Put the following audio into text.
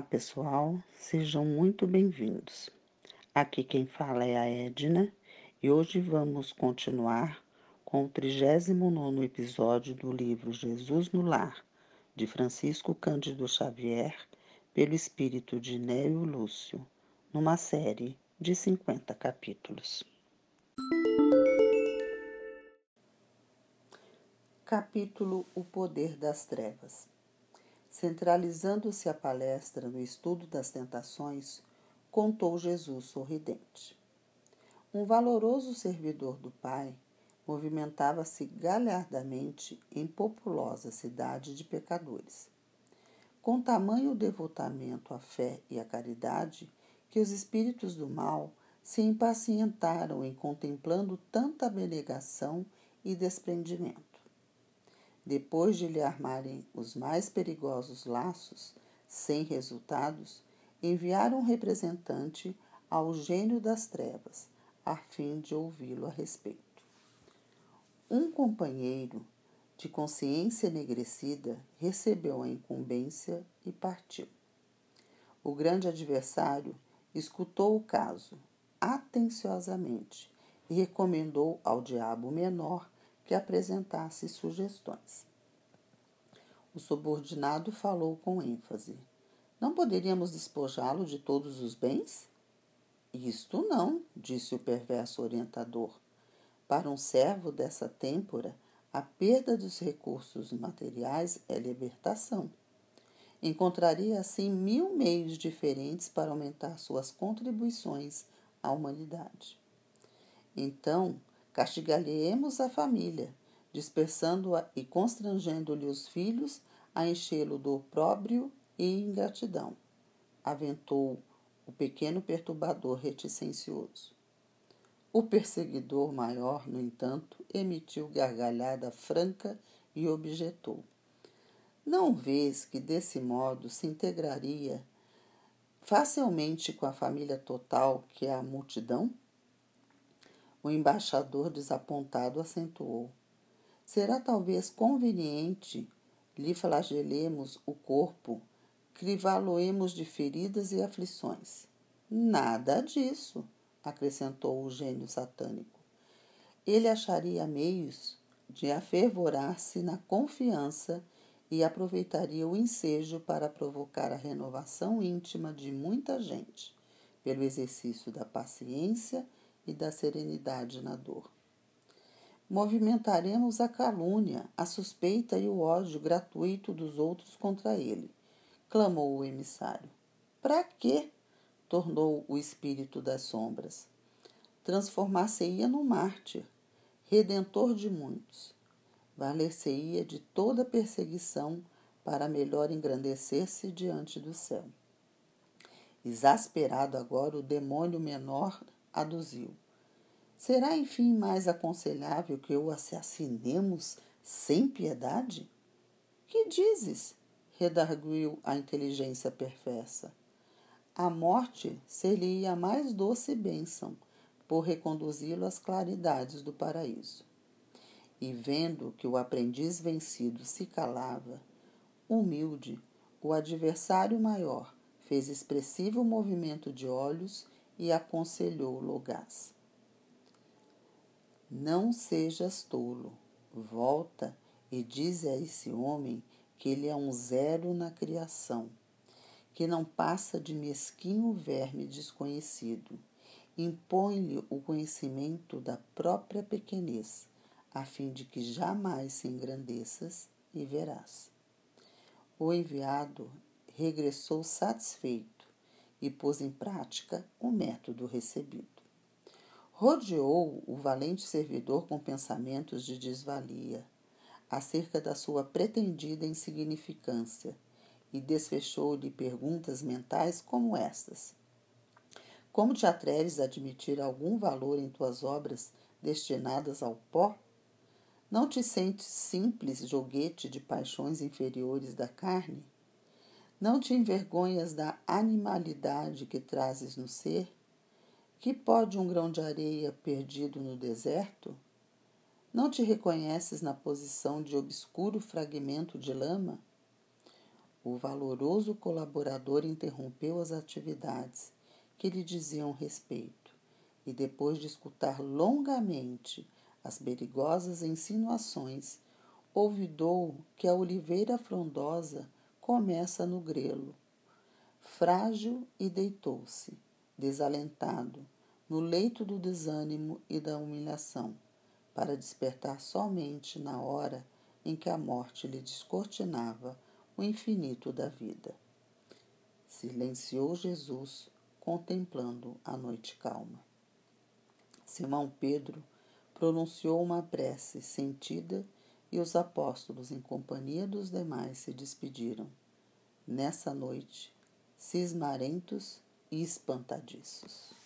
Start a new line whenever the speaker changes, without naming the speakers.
pessoal, sejam muito bem-vindos. Aqui quem fala é a Edna e hoje vamos continuar com o 39 episódio do livro Jesus no Lar, de Francisco Cândido Xavier, pelo espírito de Nélio Lúcio, numa série de 50 capítulos. Capítulo O Poder das Trevas Centralizando-se a palestra no estudo das tentações, contou Jesus sorridente. Um valoroso servidor do Pai movimentava-se galhardamente em populosa cidade de pecadores. Com tamanho devotamento à fé e à caridade, que os espíritos do mal se impacientaram em contemplando tanta abnegação e desprendimento. Depois de lhe armarem os mais perigosos laços, sem resultados, enviaram um representante ao gênio das trevas, a fim de ouvi-lo a respeito. Um companheiro, de consciência enegrecida, recebeu a incumbência e partiu. O grande adversário escutou o caso atenciosamente e recomendou ao diabo menor que apresentasse sugestões. O subordinado falou com ênfase. Não poderíamos despojá-lo de todos os bens? Isto não, disse o perverso orientador. Para um servo dessa têmpora, a perda dos recursos materiais é libertação. Encontraria assim mil meios diferentes para aumentar suas contribuições à humanidade. Então, Castigar-lhe-emos a família, dispersando-a e constrangendo-lhe os filhos a enchê-lo do opróbrio e ingratidão, aventou o pequeno perturbador reticencioso. O perseguidor maior, no entanto, emitiu gargalhada franca e objetou. Não vês que desse modo se integraria facilmente com a família total que é a multidão? O embaixador desapontado acentuou. Será talvez conveniente lhe flagelemos o corpo, crivá-lo-emos de feridas e aflições. Nada disso, acrescentou o gênio satânico. Ele acharia meios de afervorar-se na confiança e aproveitaria o ensejo para provocar a renovação íntima de muita gente, pelo exercício da paciência e da serenidade na dor. Movimentaremos a calúnia, a suspeita e o ódio gratuito dos outros contra ele, clamou o emissário. Para quê? tornou o espírito das sombras. Transformar-se-ia no mártir, redentor de muitos. Valer-se-ia de toda perseguição para melhor engrandecer-se diante do céu. Exasperado agora, o demônio menor aduziu. Será, enfim, mais aconselhável que o assassinemos sem piedade? Que dizes? redarguiu a inteligência perversa. A morte seria a mais doce bênção, por reconduzi-lo às claridades do paraíso. E vendo que o aprendiz vencido se calava, humilde, o adversário maior fez expressivo movimento de olhos e aconselhou Logás. Não sejas tolo, volta e diz a esse homem que ele é um zero na criação, que não passa de mesquinho verme desconhecido. Impõe-lhe o conhecimento da própria pequenez, a fim de que jamais se engrandeças e verás. O enviado regressou satisfeito e pôs em prática o método recebido. Rodeou o valente servidor com pensamentos de desvalia acerca da sua pretendida insignificância e desfechou-lhe perguntas mentais como estas: Como te atreves a admitir algum valor em tuas obras destinadas ao pó? Não te sentes simples joguete de paixões inferiores da carne? Não te envergonhas da animalidade que trazes no ser? Que pode um grão de areia perdido no deserto? Não te reconheces na posição de obscuro fragmento de lama? o valoroso colaborador interrompeu as atividades que lhe diziam respeito e, depois de escutar longamente as perigosas insinuações, ouvidou que a oliveira frondosa começa no grelo. Frágil e deitou-se, desalentado, no leito do desânimo e da humilhação, para despertar somente na hora em que a morte lhe descortinava o infinito da vida. Silenciou Jesus, contemplando a noite calma. Simão Pedro pronunciou uma prece sentida e os apóstolos, em companhia dos demais, se despediram. Nessa noite, cismarentos e espantadiços.